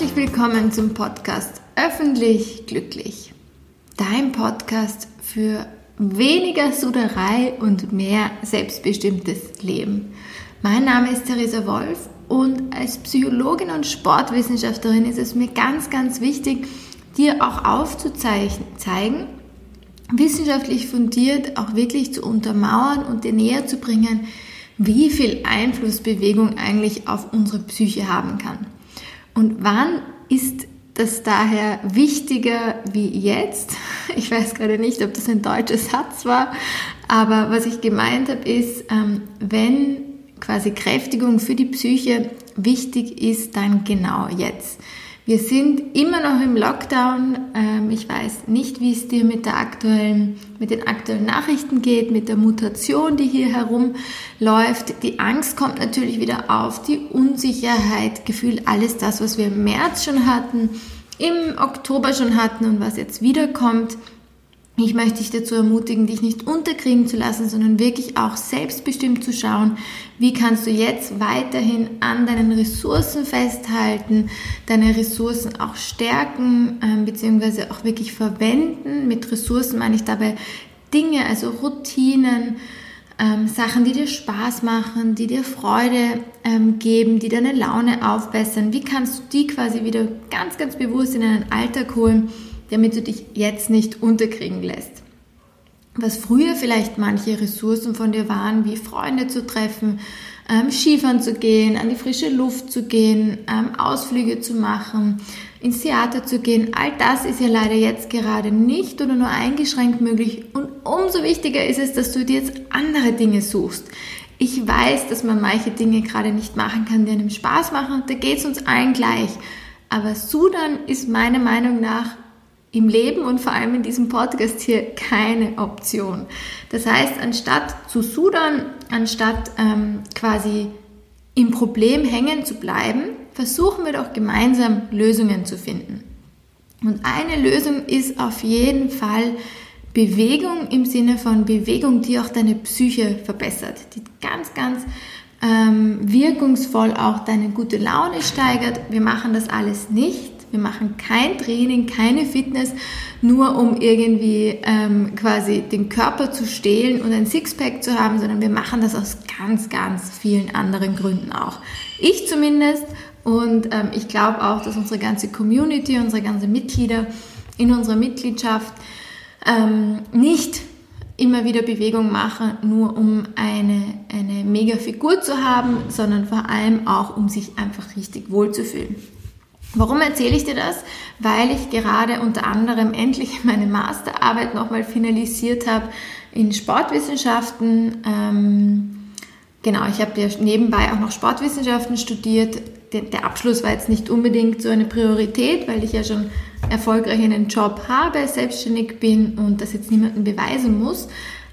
Herzlich willkommen zum Podcast Öffentlich Glücklich. Dein Podcast für weniger Suderei und mehr selbstbestimmtes Leben. Mein Name ist Theresa Wolf und als Psychologin und Sportwissenschaftlerin ist es mir ganz, ganz wichtig, dir auch aufzuzeigen, wissenschaftlich fundiert auch wirklich zu untermauern und dir näher zu bringen, wie viel Einfluss Bewegung eigentlich auf unsere Psyche haben kann. Und wann ist das daher wichtiger wie jetzt? Ich weiß gerade nicht, ob das ein deutscher Satz war, aber was ich gemeint habe, ist, ähm, wenn quasi Kräftigung für die Psyche wichtig ist, dann genau jetzt. Wir sind immer noch im Lockdown. Ähm, ich weiß nicht, wie es dir mit, der aktuellen, mit den aktuellen Nachrichten geht, mit der Mutation, die hier herumläuft. Die Angst kommt natürlich wieder auf, die Unsicherheit, Gefühl, alles das, was wir im März schon hatten, im Oktober schon hatten und was jetzt wiederkommt. Ich möchte dich dazu ermutigen, dich nicht unterkriegen zu lassen, sondern wirklich auch selbstbestimmt zu schauen, wie kannst du jetzt weiterhin an deinen Ressourcen festhalten, deine Ressourcen auch stärken, ähm, beziehungsweise auch wirklich verwenden. Mit Ressourcen meine ich dabei Dinge, also Routinen, ähm, Sachen, die dir Spaß machen, die dir Freude ähm, geben, die deine Laune aufbessern. Wie kannst du die quasi wieder ganz, ganz bewusst in deinen Alltag holen? Damit du dich jetzt nicht unterkriegen lässt. Was früher vielleicht manche Ressourcen von dir waren, wie Freunde zu treffen, ähm, Skifahren zu gehen, an die frische Luft zu gehen, ähm, Ausflüge zu machen, ins Theater zu gehen, all das ist ja leider jetzt gerade nicht oder nur eingeschränkt möglich. Und umso wichtiger ist es, dass du dir jetzt andere Dinge suchst. Ich weiß, dass man manche Dinge gerade nicht machen kann, die einem Spaß machen. Da geht es uns allen gleich. Aber Sudan ist meiner Meinung nach im Leben und vor allem in diesem Podcast hier keine Option. Das heißt, anstatt zu sudern, anstatt ähm, quasi im Problem hängen zu bleiben, versuchen wir doch gemeinsam Lösungen zu finden. Und eine Lösung ist auf jeden Fall Bewegung im Sinne von Bewegung, die auch deine Psyche verbessert, die ganz, ganz ähm, wirkungsvoll auch deine gute Laune steigert. Wir machen das alles nicht, wir machen kein Training, keine Fitness, nur um irgendwie ähm, quasi den Körper zu stehlen und ein Sixpack zu haben, sondern wir machen das aus ganz, ganz vielen anderen Gründen auch. Ich zumindest und ähm, ich glaube auch, dass unsere ganze Community, unsere ganzen Mitglieder in unserer Mitgliedschaft ähm, nicht immer wieder Bewegung machen, nur um eine, eine mega Figur zu haben, sondern vor allem auch, um sich einfach richtig wohlzufühlen. Warum erzähle ich dir das? Weil ich gerade unter anderem endlich meine Masterarbeit nochmal finalisiert habe in Sportwissenschaften. Ähm, genau, ich habe ja nebenbei auch noch Sportwissenschaften studiert. Der, Abschluss war jetzt nicht unbedingt so eine Priorität, weil ich ja schon erfolgreich einen Job habe, selbstständig bin und das jetzt niemandem beweisen muss.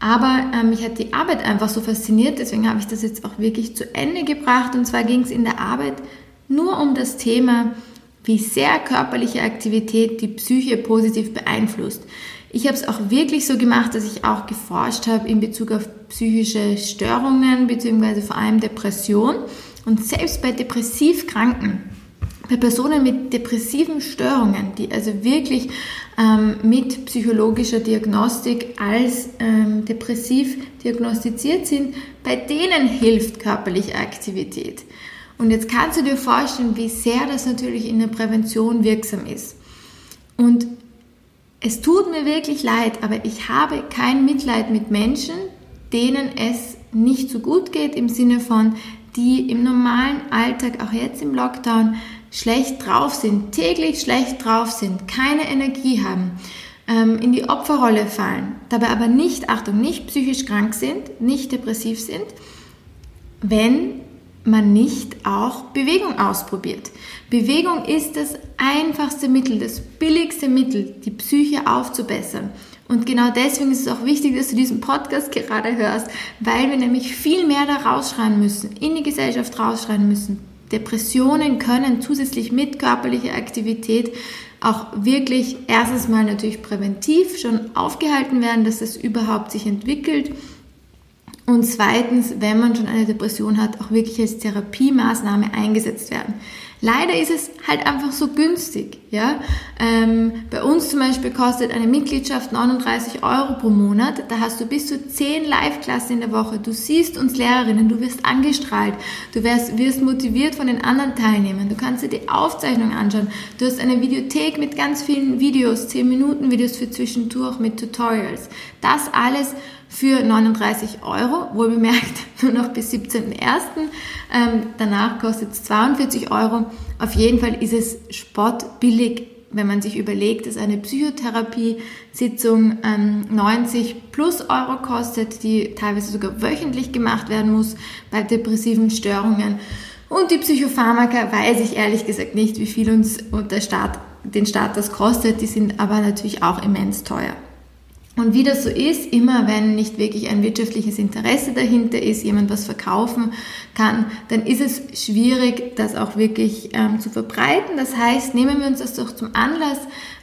Aber ähm, mich hat die Arbeit einfach so fasziniert, deswegen habe ich das jetzt auch wirklich zu Ende gebracht. Und zwar ging es in der Arbeit nur um das Thema, wie sehr körperliche Aktivität die Psyche positiv beeinflusst. Ich habe es auch wirklich so gemacht, dass ich auch geforscht habe in Bezug auf psychische Störungen bzw. vor allem Depression. Und selbst bei Depressivkranken, bei Personen mit depressiven Störungen, die also wirklich ähm, mit psychologischer Diagnostik als ähm, depressiv diagnostiziert sind, bei denen hilft körperliche Aktivität. Und jetzt kannst du dir vorstellen, wie sehr das natürlich in der Prävention wirksam ist. Und es tut mir wirklich leid, aber ich habe kein Mitleid mit Menschen, denen es nicht so gut geht im Sinne von, die im normalen Alltag, auch jetzt im Lockdown, schlecht drauf sind, täglich schlecht drauf sind, keine Energie haben, ähm, in die Opferrolle fallen, dabei aber nicht, Achtung, nicht psychisch krank sind, nicht depressiv sind, wenn man nicht auch Bewegung ausprobiert. Bewegung ist das einfachste Mittel, das billigste Mittel, die Psyche aufzubessern. Und genau deswegen ist es auch wichtig, dass du diesen Podcast gerade hörst, weil wir nämlich viel mehr da rausschreien müssen, in die Gesellschaft rausschreien müssen. Depressionen können zusätzlich mit körperlicher Aktivität auch wirklich erstens mal natürlich präventiv schon aufgehalten werden, dass es überhaupt sich entwickelt und zweitens, wenn man schon eine Depression hat, auch wirklich als Therapiemaßnahme eingesetzt werden. Leider ist es halt einfach so günstig. Ja? Ähm, bei uns zum Beispiel kostet eine Mitgliedschaft 39 Euro pro Monat. Da hast du bis zu 10 Live-Klassen in der Woche. Du siehst uns Lehrerinnen, du wirst angestrahlt, du wirst, wirst motiviert von den anderen Teilnehmern. Du kannst dir die Aufzeichnung anschauen. Du hast eine Videothek mit ganz vielen Videos, 10 Minuten Videos für zwischendurch mit Tutorials. Das alles für 39 Euro, wohl bemerkt nur noch bis 17.01. Ähm, danach kostet es 42 Euro. Auf jeden Fall ist es spottbillig, wenn man sich überlegt, dass eine Psychotherapie-Sitzung ähm, 90 plus Euro kostet, die teilweise sogar wöchentlich gemacht werden muss bei depressiven Störungen. Und die Psychopharmaka weiß ich ehrlich gesagt nicht, wie viel uns der Staat, den Staat das kostet. Die sind aber natürlich auch immens teuer. Und wie das so ist, immer wenn nicht wirklich ein wirtschaftliches Interesse dahinter ist, jemand was verkaufen kann, dann ist es schwierig, das auch wirklich ähm, zu verbreiten. Das heißt, nehmen wir uns das doch zum Anlass,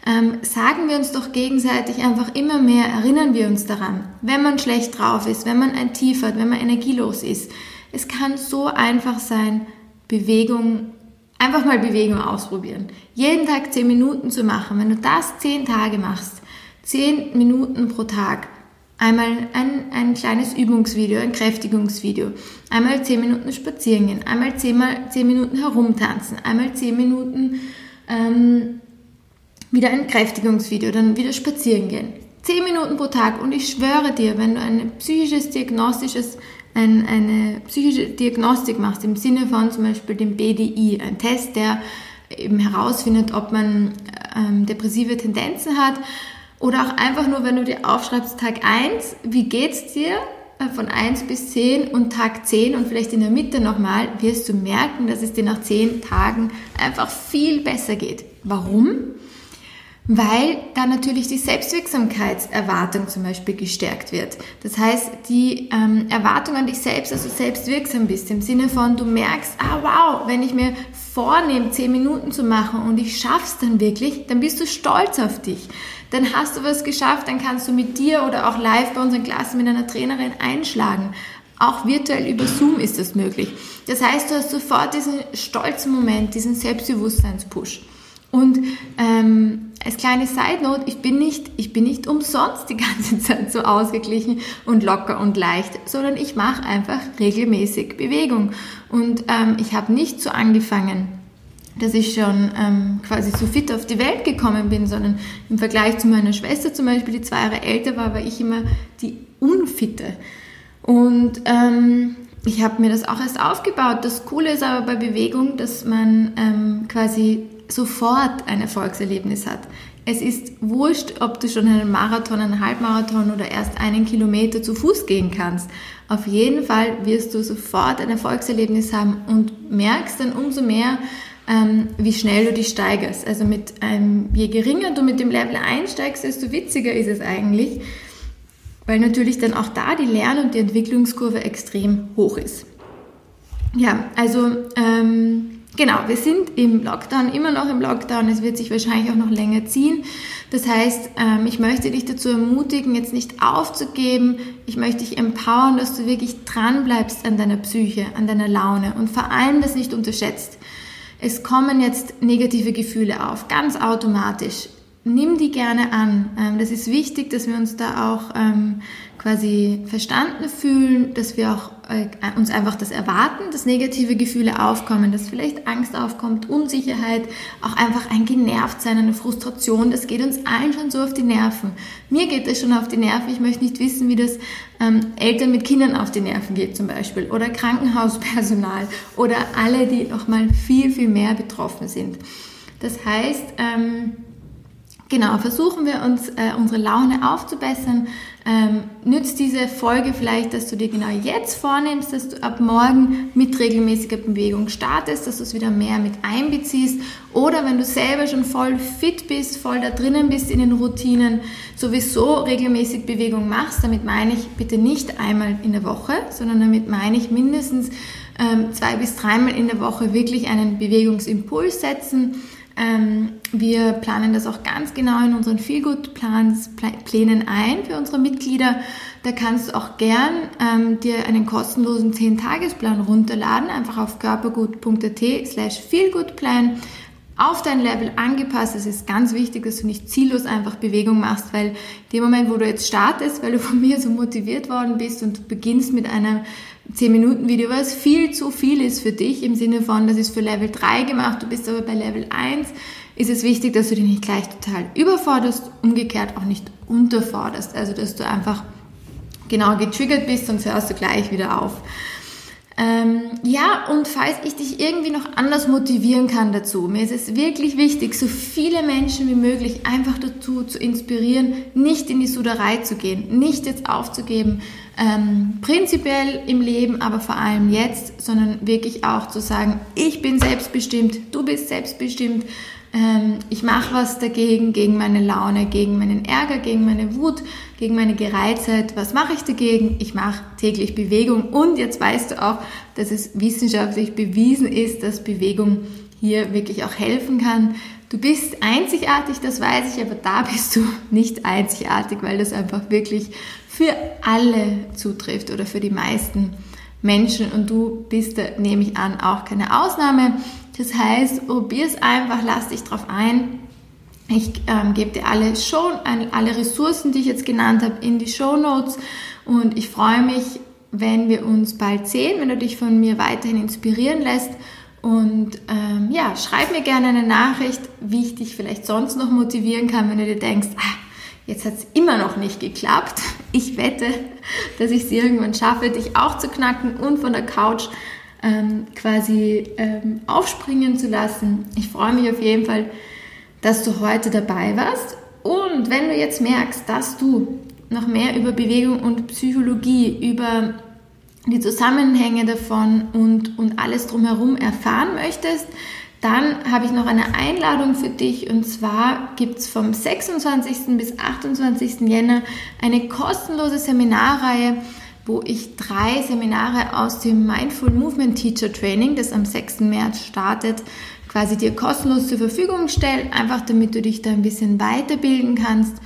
ähm, sagen wir uns doch gegenseitig einfach immer mehr, erinnern wir uns daran, wenn man schlecht drauf ist, wenn man ein Tief hat, wenn man energielos ist. Es kann so einfach sein, Bewegung Einfach mal Bewegung ausprobieren. Jeden Tag zehn Minuten zu machen. Wenn du das zehn Tage machst, zehn Minuten pro Tag. Einmal ein, ein kleines Übungsvideo, ein Kräftigungsvideo. Einmal zehn Minuten spazieren gehen. Einmal zehnmal zehn Minuten herumtanzen. Einmal zehn Minuten ähm, wieder ein Kräftigungsvideo, dann wieder spazieren gehen. Zehn Minuten pro Tag. Und ich schwöre dir, wenn du ein psychisches, diagnostisches, ein, eine psychische Diagnostik machst, im Sinne von zum Beispiel dem BDI, ein Test, der eben herausfindet, ob man ähm, depressive Tendenzen hat, oder auch einfach nur, wenn du dir aufschreibst, Tag 1, wie geht's dir? Äh, von 1 bis 10 und Tag 10 und vielleicht in der Mitte nochmal, wirst du merken, dass es dir nach 10 Tagen einfach viel besser geht. Warum? Weil da natürlich die Selbstwirksamkeitserwartung zum Beispiel gestärkt wird. Das heißt, die ähm, Erwartung an dich selbst, dass du selbstwirksam bist, im Sinne von, du merkst, ah wow, wenn ich mir vornehme, 10 Minuten zu machen und ich schaff's dann wirklich, dann bist du stolz auf dich dann hast du was geschafft, dann kannst du mit dir oder auch live bei unseren Klassen mit einer Trainerin einschlagen. Auch virtuell über Zoom ist das möglich. Das heißt, du hast sofort diesen stolzen Moment, diesen Selbstbewusstseinspush. Und ähm, als kleine Side Note, ich bin nicht, ich bin nicht umsonst die ganze Zeit so ausgeglichen und locker und leicht, sondern ich mache einfach regelmäßig Bewegung. Und ähm, ich habe nicht so angefangen, dass ich schon ähm, quasi so fit auf die Welt gekommen bin, sondern im Vergleich zu meiner Schwester zum Beispiel, die zwei Jahre älter war, war ich immer die Unfitte. Und ähm, ich habe mir das auch erst aufgebaut. Das Coole ist aber bei Bewegung, dass man ähm, quasi sofort ein Erfolgserlebnis hat. Es ist wurscht, ob du schon einen Marathon, einen Halbmarathon oder erst einen Kilometer zu Fuß gehen kannst. Auf jeden Fall wirst du sofort ein Erfolgserlebnis haben und merkst dann umso mehr, ähm, wie schnell du dich steigerst. Also mit einem, je geringer du mit dem Level einsteigst, desto witziger ist es eigentlich, weil natürlich dann auch da die Lern- und die Entwicklungskurve extrem hoch ist. Ja, also ähm, genau, wir sind im Lockdown, immer noch im Lockdown. Es wird sich wahrscheinlich auch noch länger ziehen. Das heißt, ähm, ich möchte dich dazu ermutigen, jetzt nicht aufzugeben. Ich möchte dich empowern, dass du wirklich dran bleibst an deiner Psyche, an deiner Laune und vor allem das nicht unterschätzt. Es kommen jetzt negative Gefühle auf, ganz automatisch. Nimm die gerne an. Ähm, das ist wichtig, dass wir uns da auch ähm, quasi verstanden fühlen, dass wir auch uns einfach das erwarten, dass negative Gefühle aufkommen, dass vielleicht Angst aufkommt, Unsicherheit, auch einfach ein Genervtsein, eine Frustration, das geht uns allen schon so auf die Nerven. Mir geht das schon auf die Nerven, ich möchte nicht wissen, wie das ähm, Eltern mit Kindern auf die Nerven geht zum Beispiel oder Krankenhauspersonal oder alle, die nochmal viel, viel mehr betroffen sind. Das heißt, ähm, Genau, versuchen wir uns äh, unsere Laune aufzubessern. Ähm, nützt diese Folge vielleicht, dass du dir genau jetzt vornimmst, dass du ab morgen mit regelmäßiger Bewegung startest, dass du es wieder mehr mit einbeziehst. Oder wenn du selber schon voll fit bist, voll da drinnen bist in den Routinen, sowieso regelmäßig Bewegung machst. Damit meine ich bitte nicht einmal in der Woche, sondern damit meine ich mindestens ähm, zwei bis dreimal in der Woche wirklich einen Bewegungsimpuls setzen Ähm, wir planen das auch ganz genau in unseren Feelgood-Plänen ein für unsere Mitglieder. Da kannst du auch gern ähm, dir einen kostenlosen 10-Tagesplan runterladen, einfach auf körpergut.at slash feelgoodplan auf dein Level angepasst. Es ist ganz wichtig, dass du nicht ziellos einfach Bewegung machst, weil dem Moment, wo du jetzt startest, weil du von mir so motiviert worden bist und du beginnst mit einem 10-Minuten-Video, was viel zu viel ist für dich, im Sinne von, das ist für Level 3 gemacht, du bist aber bei Level 1, ist es wichtig, dass du dich nicht gleich total überforderst, umgekehrt auch nicht unterforderst. Also, dass du einfach genau getriggert bist, sonst hörst du gleich wieder auf. Ähm, ja, und falls ich dich irgendwie noch anders motivieren kann dazu, mir ist es wirklich wichtig, so viele Menschen wie möglich einfach dazu zu inspirieren, nicht in die Suderei zu gehen, nicht jetzt aufzugeben, ähm, prinzipiell im Leben, aber vor allem jetzt, sondern wirklich auch zu sagen, ich bin selbstbestimmt, du bist selbstbestimmt, ähm, ich mache was dagegen, gegen meine Laune, gegen meinen Ärger, gegen meine Wut, gegen meine Gereiztheit. Was mache ich dagegen? Ich mache täglich Bewegung und jetzt weißt du auch, dass es wissenschaftlich bewiesen ist, dass Bewegung hier wirklich auch helfen kann. Du bist einzigartig, das weiß ich, aber da bist du nicht einzigartig, weil das einfach wirklich für alle zutrifft oder für die meisten Menschen und du bist da, nehme ich an, auch keine Ausnahme. Das heißt, probier es einfach, lass dich drauf ein. Ich ähm, gebe dir alle, Show, alle Ressourcen, die ich jetzt genannt habe, in die Show Notes und ich freue mich, wenn wir uns bald sehen, wenn du dich von mir weiterhin inspirieren lässt. Und ähm, ja, schreib mir gerne eine Nachricht, wie ich dich vielleicht sonst noch motivieren kann, wenn du dir denkst, ah, jetzt hat es immer noch nicht geklappt. Ich wette, dass ich es irgendwann schaffe, dich auch zu knacken und von der Couch ähm, quasi ähm, aufspringen zu lassen. Ich freue mich auf jeden Fall, dass du heute dabei warst. Und wenn du jetzt merkst, dass du noch mehr über Bewegung und Psychologie, über die Zusammenhänge davon und, und alles drumherum erfahren möchtest, dann habe ich noch eine Einladung für dich und zwar gibt es vom 26. bis 28. Jänner eine kostenlose Seminarreihe wo ich drei Seminare aus dem Mindful Movement Teacher Training, das am 6. März startet, quasi dir kostenlos zur Verfügung stelle, einfach damit du dich da ein bisschen weiterbilden kannst.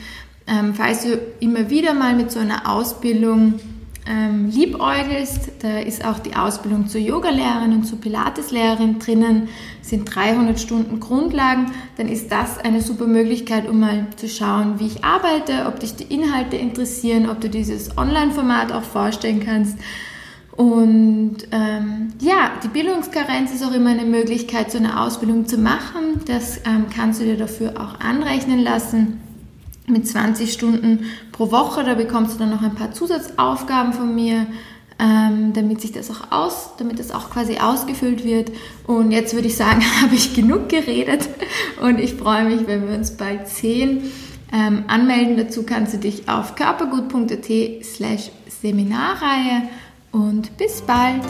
Ähm, falls du immer wieder mal mit so einer Ausbildung ähm, liebäugelst. Da ist auch die Ausbildung zur Yogalehrerin und zur Pilateslehrerin drinnen, sind 300 Stunden Grundlagen. Dann ist das eine super Möglichkeit, um mal zu schauen, wie ich arbeite, ob dich die Inhalte interessieren, ob du dieses Online-Format auch vorstellen kannst. Und ähm, ja, die Bildungskarenz ist auch immer eine Möglichkeit, so eine Ausbildung zu machen. Das ähm, kannst du dir dafür auch anrechnen lassen mit 20 Stunden pro Woche. Da bekommst du dann noch ein paar Zusatzaufgaben von mir, ähm, damit sich das auch aus, damit das auch quasi ausgefüllt wird. Und jetzt würde ich sagen, habe ich genug geredet und ich freue mich, wenn wir uns bald sehen. Ähm, anmelden dazu kannst du dich auf körpergut.at slash Seminarreihe und bis bald.